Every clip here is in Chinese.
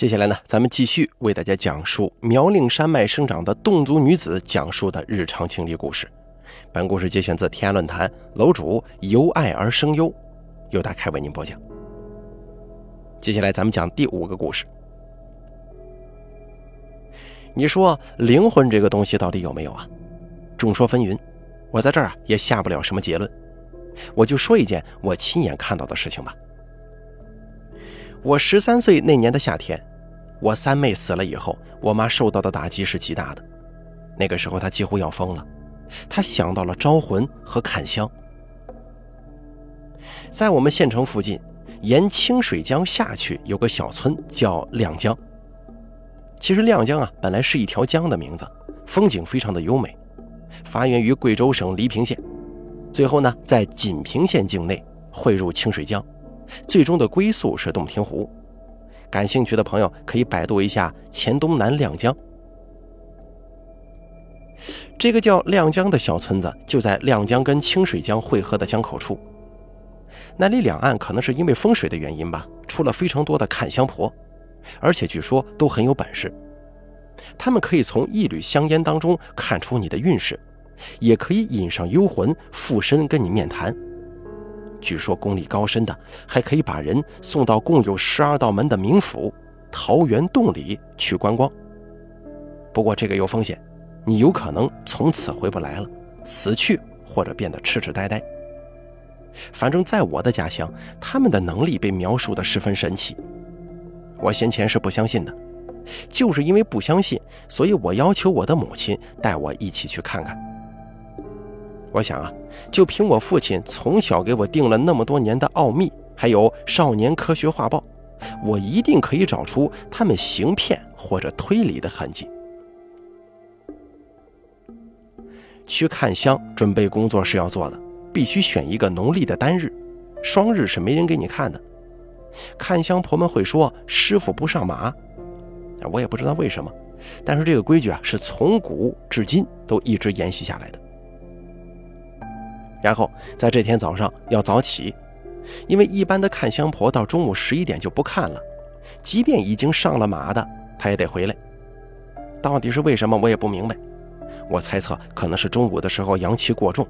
接下来呢，咱们继续为大家讲述苗岭山脉生长的侗族女子讲述的日常经历故事。本故事节选自天涯论坛，楼主由爱而生忧，由大开为您播讲。接下来咱们讲第五个故事。你说灵魂这个东西到底有没有啊？众说纷纭，我在这儿啊也下不了什么结论。我就说一件我亲眼看到的事情吧。我十三岁那年的夏天，我三妹死了以后，我妈受到的打击是极大的。那个时候她几乎要疯了，她想到了招魂和看香。在我们县城附近，沿清水江下去有个小村叫亮江。其实亮江啊，本来是一条江的名字，风景非常的优美，发源于贵州省黎平县，最后呢在锦屏县境内汇入清水江。最终的归宿是洞庭湖，感兴趣的朋友可以百度一下黔东南亮江。这个叫亮江的小村子就在亮江跟清水江汇合的江口处。那里两岸可能是因为风水的原因吧，出了非常多的看香婆，而且据说都很有本事。他们可以从一缕香烟当中看出你的运势，也可以引上幽魂附身跟你面谈。据说功力高深的，还可以把人送到共有十二道门的冥府桃源洞里去观光。不过这个有风险，你有可能从此回不来了，死去或者变得痴痴呆呆。反正在我的家乡，他们的能力被描述的十分神奇。我先前是不相信的，就是因为不相信，所以我要求我的母亲带我一起去看看。我想啊，就凭我父亲从小给我定了那么多年的奥秘，还有《少年科学画报》，我一定可以找出他们行骗或者推理的痕迹。去看香，准备工作是要做的，必须选一个农历的单日，双日是没人给你看的。看香婆们会说师傅不上马，我也不知道为什么，但是这个规矩啊，是从古至今都一直沿袭下来的。然后在这天早上要早起，因为一般的看香婆到中午十一点就不看了，即便已经上了马的，他也得回来。到底是为什么，我也不明白。我猜测可能是中午的时候阳气过重，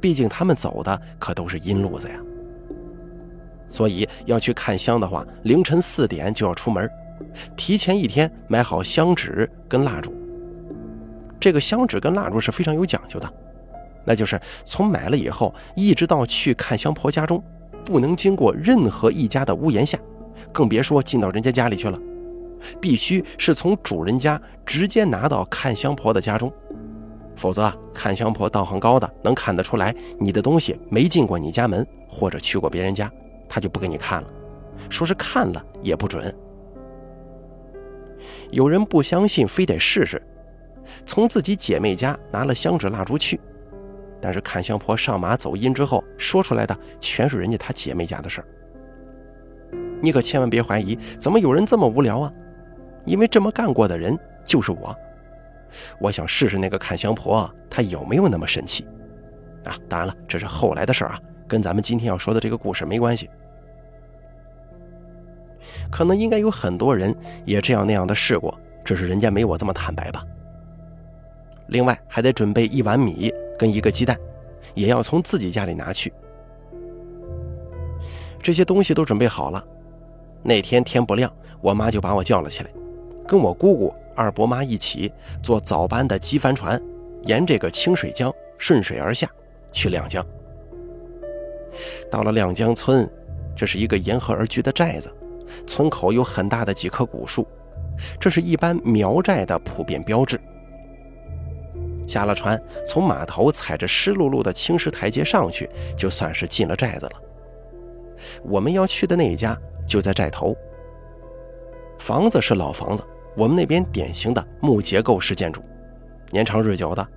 毕竟他们走的可都是阴路子呀。所以要去看香的话，凌晨四点就要出门，提前一天买好香纸跟蜡烛。这个香纸跟蜡烛是非常有讲究的。那就是从买了以后，一直到去看香婆家中，不能经过任何一家的屋檐下，更别说进到人家家里去了。必须是从主人家直接拿到看香婆的家中，否则看香婆道行高的能看得出来你的东西没进过你家门，或者去过别人家，他就不给你看了，说是看了也不准。有人不相信，非得试试，从自己姐妹家拿了香纸蜡烛去。但是看香婆上马走阴之后说出来的全是人家她姐妹家的事儿，你可千万别怀疑，怎么有人这么无聊啊？因为这么干过的人就是我。我想试试那个看香婆她有没有那么神奇啊？当然了，这是后来的事儿啊，跟咱们今天要说的这个故事没关系。可能应该有很多人也这样那样的试过，只是人家没我这么坦白吧。另外还得准备一碗米。跟一个鸡蛋，也要从自己家里拿去。这些东西都准备好了。那天天不亮，我妈就把我叫了起来，跟我姑姑、二伯妈一起坐早班的机帆船，沿这个清水江顺水而下，去亮江。到了亮江村，这是一个沿河而居的寨子，村口有很大的几棵古树，这是一般苗寨的普遍标志。下了船，从码头踩着湿漉漉的青石台阶上去，就算是进了寨子了。我们要去的那一家就在寨头。房子是老房子，我们那边典型的木结构式建筑，年长日久的，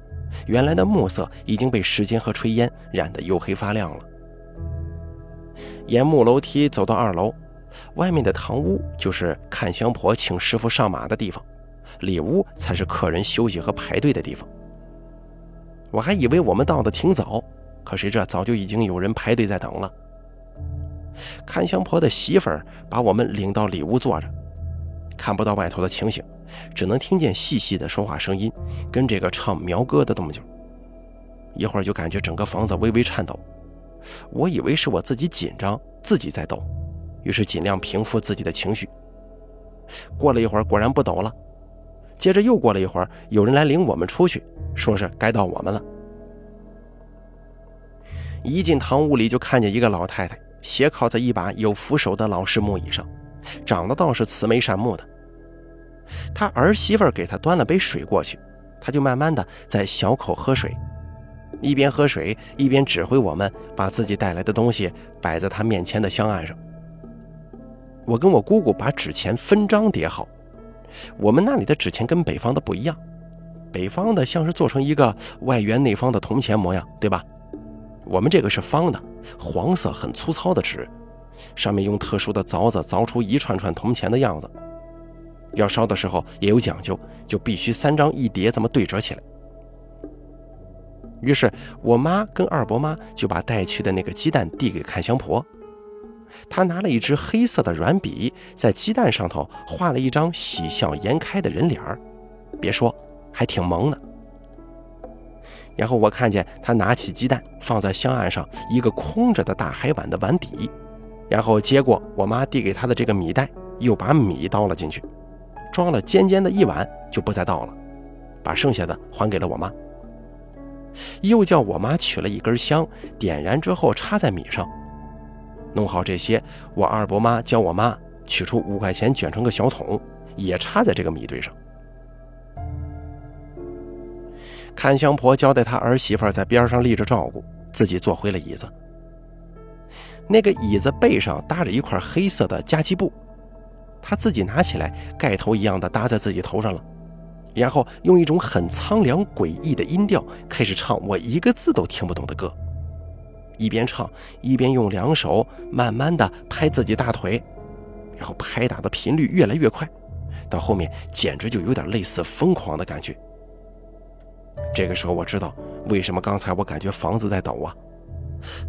原来的木色已经被时间和炊烟染得黝黑发亮了。沿木楼梯走到二楼，外面的堂屋就是看香婆请师傅上马的地方，里屋才是客人休息和排队的地方。我还以为我们到的挺早，可谁知早就已经有人排队在等了。看香婆的媳妇儿把我们领到里屋坐着，看不到外头的情形，只能听见细细的说话声音，跟这个唱苗歌的动静。一会儿就感觉整个房子微微颤抖，我以为是我自己紧张，自己在抖，于是尽量平复自己的情绪。过了一会儿，果然不抖了。接着又过了一会儿，有人来领我们出去，说是该到我们了。一进堂屋里，就看见一个老太太斜靠在一把有扶手的老式木椅上，长得倒是慈眉善目的。他儿媳妇给他端了杯水过去，他就慢慢的在小口喝水，一边喝水一边指挥我们把自己带来的东西摆在他面前的香案上。我跟我姑姑把纸钱分张叠好。我们那里的纸钱跟北方的不一样，北方的像是做成一个外圆内方的铜钱模样，对吧？我们这个是方的，黄色很粗糙的纸，上面用特殊的凿子凿出一串串铜钱的样子。要烧的时候也有讲究，就必须三张一叠这么对折起来。于是我妈跟二伯妈就把带去的那个鸡蛋递给看香婆。他拿了一支黑色的软笔，在鸡蛋上头画了一张喜笑颜开的人脸儿，别说，还挺萌的。然后我看见他拿起鸡蛋放在香案上一个空着的大海碗的碗底，然后接过我妈递给他的这个米袋，又把米倒了进去，装了尖尖的一碗，就不再倒了，把剩下的还给了我妈。又叫我妈取了一根香，点燃之后插在米上。弄好这些，我二伯妈教我妈取出五块钱，卷成个小桶，也插在这个米堆上。看香婆交代他儿媳妇在边上立着照顾，自己坐回了椅子。那个椅子背上搭着一块黑色的夹击布，他自己拿起来，盖头一样的搭在自己头上了，然后用一种很苍凉诡异的音调开始唱我一个字都听不懂的歌。一边唱一边用两手慢慢的拍自己大腿，然后拍打的频率越来越快，到后面简直就有点类似疯狂的感觉。这个时候我知道为什么刚才我感觉房子在抖啊！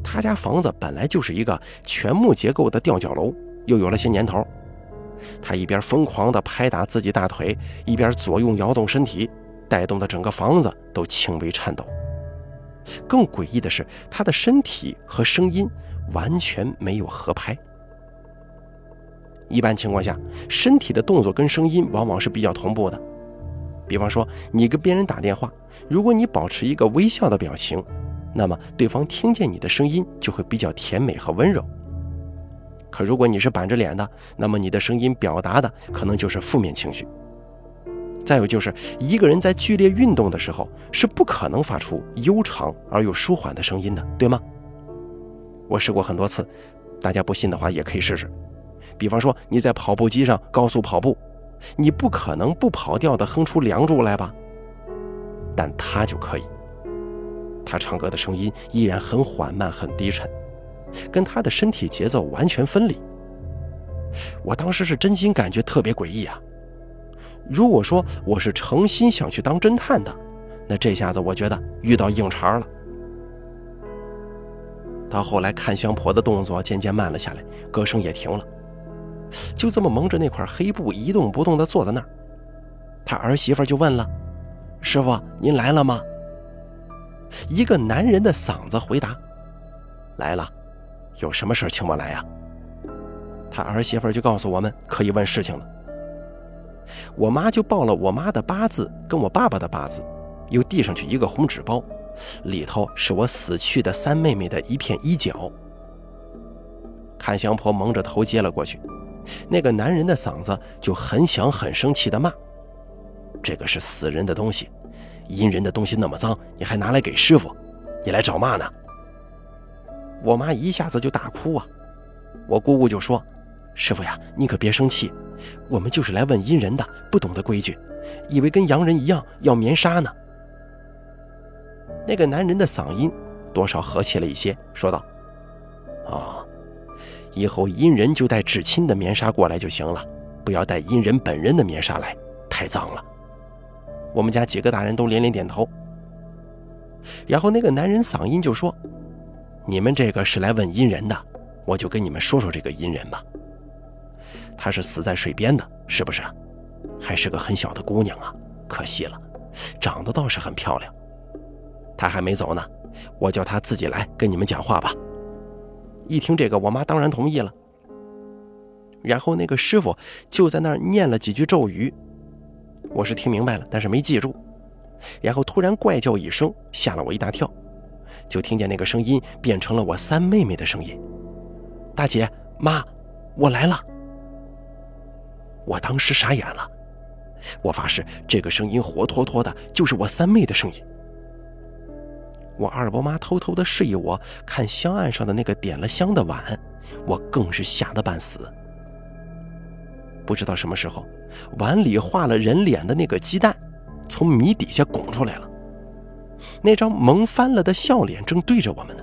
他家房子本来就是一个全木结构的吊脚楼，又有了些年头。他一边疯狂的拍打自己大腿，一边左右摇动身体，带动的整个房子都轻微颤抖。更诡异的是，他的身体和声音完全没有合拍。一般情况下，身体的动作跟声音往往是比较同步的。比方说，你跟别人打电话，如果你保持一个微笑的表情，那么对方听见你的声音就会比较甜美和温柔。可如果你是板着脸的，那么你的声音表达的可能就是负面情绪。再有就是一个人在剧烈运动的时候是不可能发出悠长而又舒缓的声音的，对吗？我试过很多次，大家不信的话也可以试试。比方说你在跑步机上高速跑步，你不可能不跑调的哼出《梁祝》来吧？但他就可以。他唱歌的声音依然很缓慢、很低沉，跟他的身体节奏完全分离。我当时是真心感觉特别诡异啊！如果说我是诚心想去当侦探的，那这下子我觉得遇到硬茬了。到后来，看香婆的动作渐渐慢了下来，歌声也停了，就这么蒙着那块黑布一动不动地坐在那儿。他儿媳妇就问了：“师傅，您来了吗？”一个男人的嗓子回答：“来了，有什么事请我来呀？”他儿媳妇就告诉我们可以问事情了。我妈就报了我妈的八字跟我爸爸的八字，又递上去一个红纸包，里头是我死去的三妹妹的一片衣角。看香婆蒙着头接了过去，那个男人的嗓子就很响很生气的骂：“这个是死人的东西，阴人的东西那么脏，你还拿来给师傅？你来找骂呢？”我妈一下子就大哭啊！我姑姑就说：“师傅呀，你可别生气。”我们就是来问阴人的，不懂得规矩，以为跟洋人一样要棉纱呢。那个男人的嗓音多少和气了一些，说道：“啊，以后阴人就带至亲的棉纱过来就行了，不要带阴人本人的棉纱来，太脏了。”我们家几个大人都连连点头。然后那个男人嗓音就说：“你们这个是来问阴人的，我就跟你们说说这个阴人吧。”她是死在水边的，是不是？还是个很小的姑娘啊，可惜了，长得倒是很漂亮。她还没走呢，我叫她自己来跟你们讲话吧。一听这个，我妈当然同意了。然后那个师傅就在那儿念了几句咒语，我是听明白了，但是没记住。然后突然怪叫一声，吓了我一大跳，就听见那个声音变成了我三妹妹的声音：“大姐妈，我来了。”我当时傻眼了，我发誓这个声音活脱脱的就是我三妹的声音。我二伯妈偷偷的示意我看香案上的那个点了香的碗，我更是吓得半死。不知道什么时候，碗里画了人脸的那个鸡蛋。从米底下拱出来了，那张萌翻了的笑脸正对着我们呢。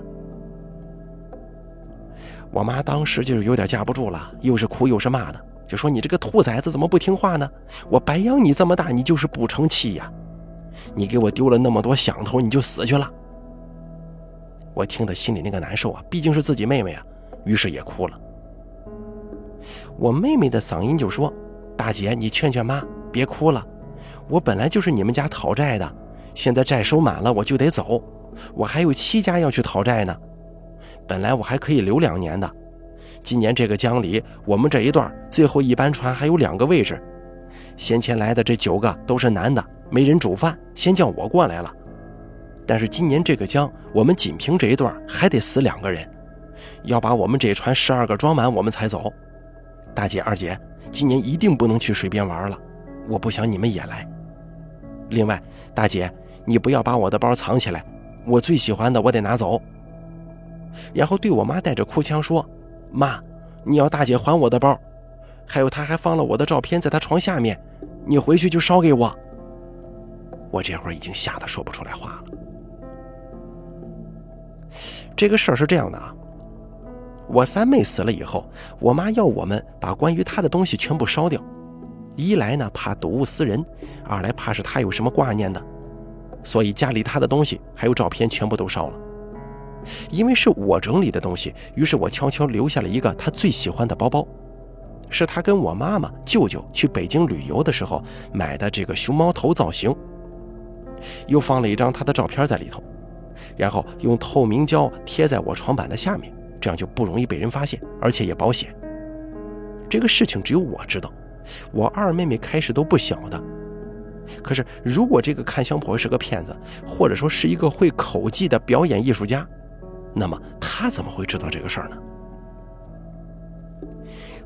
我妈当时就是有点架不住了，又是哭又是骂的，就说：“你这个兔崽子怎么不听话呢？我白养你这么大，你就是不成器呀！你给我丢了那么多响头，你就死去了。”我听得心里那个难受啊，毕竟是自己妹妹啊，于是也哭了。我妹妹的嗓音就说：“大姐，你劝劝妈，别哭了。”我本来就是你们家讨债的，现在债收满了，我就得走。我还有七家要去讨债呢，本来我还可以留两年的。今年这个江里，我们这一段最后一班船还有两个位置，先前来的这九个都是男的，没人煮饭，先叫我过来了。但是今年这个江，我们仅凭这一段还得死两个人，要把我们这船十二个装满，我们才走。大姐、二姐，今年一定不能去水边玩了，我不想你们也来。另外，大姐，你不要把我的包藏起来，我最喜欢的我得拿走。然后对我妈带着哭腔说：“妈，你要大姐还我的包，还有她还放了我的照片在她床下面，你回去就烧给我。”我这会儿已经吓得说不出来话了。这个事儿是这样的啊，我三妹死了以后，我妈要我们把关于她的东西全部烧掉。一来呢，怕睹物思人；二来怕是她有什么挂念的，所以家里她的东西还有照片全部都烧了。因为是我整理的东西，于是我悄悄留下了一个他最喜欢的包包，是他跟我妈妈、舅舅去北京旅游的时候买的这个熊猫头造型，又放了一张他的照片在里头，然后用透明胶贴在我床板的下面，这样就不容易被人发现，而且也保险。这个事情只有我知道。我二妹妹开始都不晓得，可是如果这个看香婆是个骗子，或者说是一个会口技的表演艺术家，那么她怎么会知道这个事儿呢？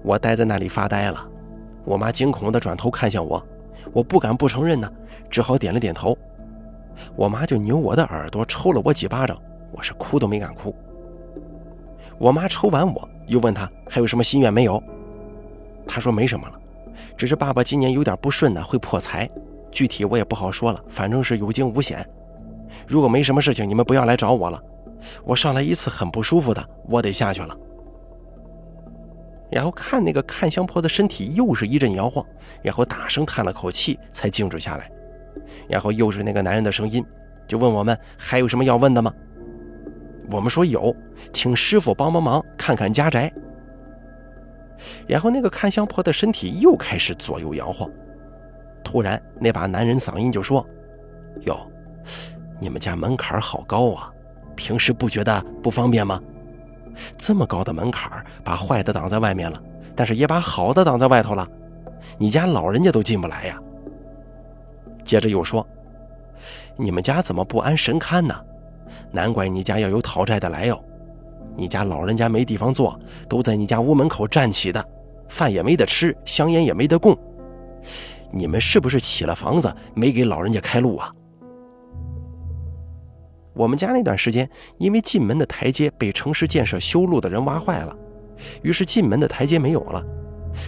我待在那里发呆了，我妈惊恐地转头看向我，我不敢不承认呢，只好点了点头。我妈就扭我的耳朵，抽了我几巴掌，我是哭都没敢哭。我妈抽完我，又问她还有什么心愿没有，她说没什么了。只是爸爸今年有点不顺呢，会破财，具体我也不好说了，反正是有惊无险。如果没什么事情，你们不要来找我了。我上来一次很不舒服的，我得下去了。然后看那个看香婆的身体又是一阵摇晃，然后大声叹了口气，才静止下来。然后又是那个男人的声音，就问我们还有什么要问的吗？我们说有，请师傅帮帮忙，看看家宅。然后那个看香婆的身体又开始左右摇晃，突然那把男人嗓音就说：“哟，你们家门槛好高啊，平时不觉得不方便吗？这么高的门槛，把坏的挡在外面了，但是也把好的挡在外头了，你家老人家都进不来呀。”接着又说：“你们家怎么不安神龛呢？难怪你家要有讨债的来哟。”你家老人家没地方坐，都在你家屋门口站起的，饭也没得吃，香烟也没得供。你们是不是起了房子没给老人家开路啊？我们家那段时间，因为进门的台阶被城市建设修路的人挖坏了，于是进门的台阶没有了，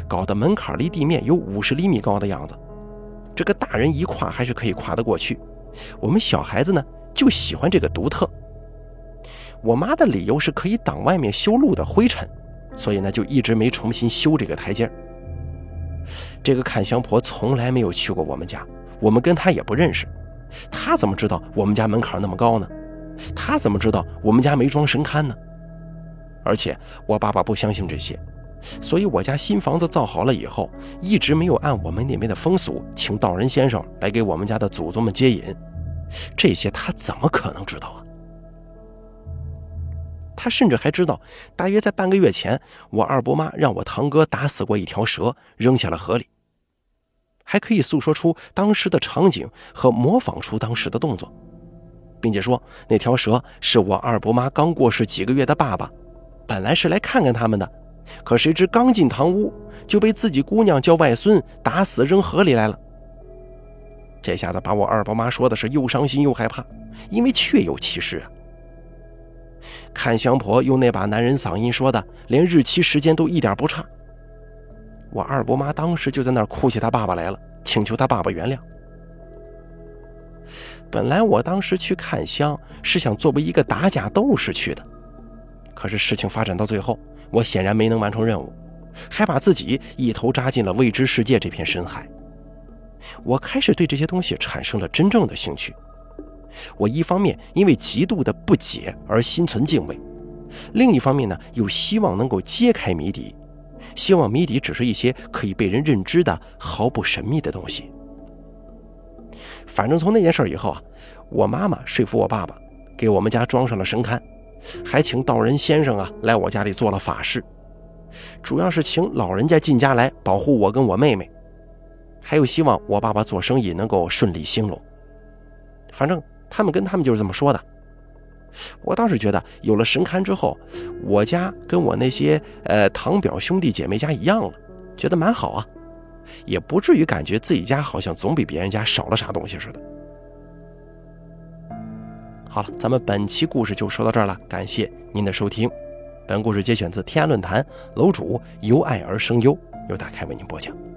搞得门槛离地面有五十厘米高的样子。这个大人一跨还是可以跨得过去，我们小孩子呢就喜欢这个独特。我妈的理由是可以挡外面修路的灰尘，所以呢就一直没重新修这个台阶。这个看香婆从来没有去过我们家，我们跟她也不认识，她怎么知道我们家门槛那么高呢？他怎么知道我们家没装神龛呢？而且我爸爸不相信这些，所以我家新房子造好了以后，一直没有按我们那边的风俗请道人先生来给我们家的祖宗们接引。这些他怎么可能知道啊？他甚至还知道，大约在半个月前，我二伯妈让我堂哥打死过一条蛇，扔下了河里。还可以诉说出当时的场景和模仿出当时的动作，并且说那条蛇是我二伯妈刚过世几个月的爸爸，本来是来看看他们的，可谁知刚进堂屋就被自己姑娘叫外孙打死扔河里来了。这下子把我二伯妈说的是又伤心又害怕，因为确有其事啊。看香婆用那把男人嗓音说的，连日期时间都一点不差。我二伯妈当时就在那儿哭起他爸爸来了，请求他爸爸原谅。本来我当时去看香是想作为一个打假斗士去的，可是事情发展到最后，我显然没能完成任务，还把自己一头扎进了未知世界这片深海。我开始对这些东西产生了真正的兴趣。我一方面因为极度的不解而心存敬畏，另一方面呢又希望能够揭开谜底。希望谜底只是一些可以被人认知的毫不神秘的东西。反正从那件事以后啊，我妈妈说服我爸爸，给我们家装上了神龛，还请道人先生啊来我家里做了法事，主要是请老人家进家来保护我跟我妹妹，还有希望我爸爸做生意能够顺利兴隆。反正他们跟他们就是这么说的。我倒是觉得，有了神龛之后，我家跟我那些呃堂表兄弟姐妹家一样了，觉得蛮好啊，也不至于感觉自己家好像总比别人家少了啥东西似的。好了，咱们本期故事就说到这儿了，感谢您的收听。本故事节选自天涯论坛楼主由爱而生忧，由大开为您播讲。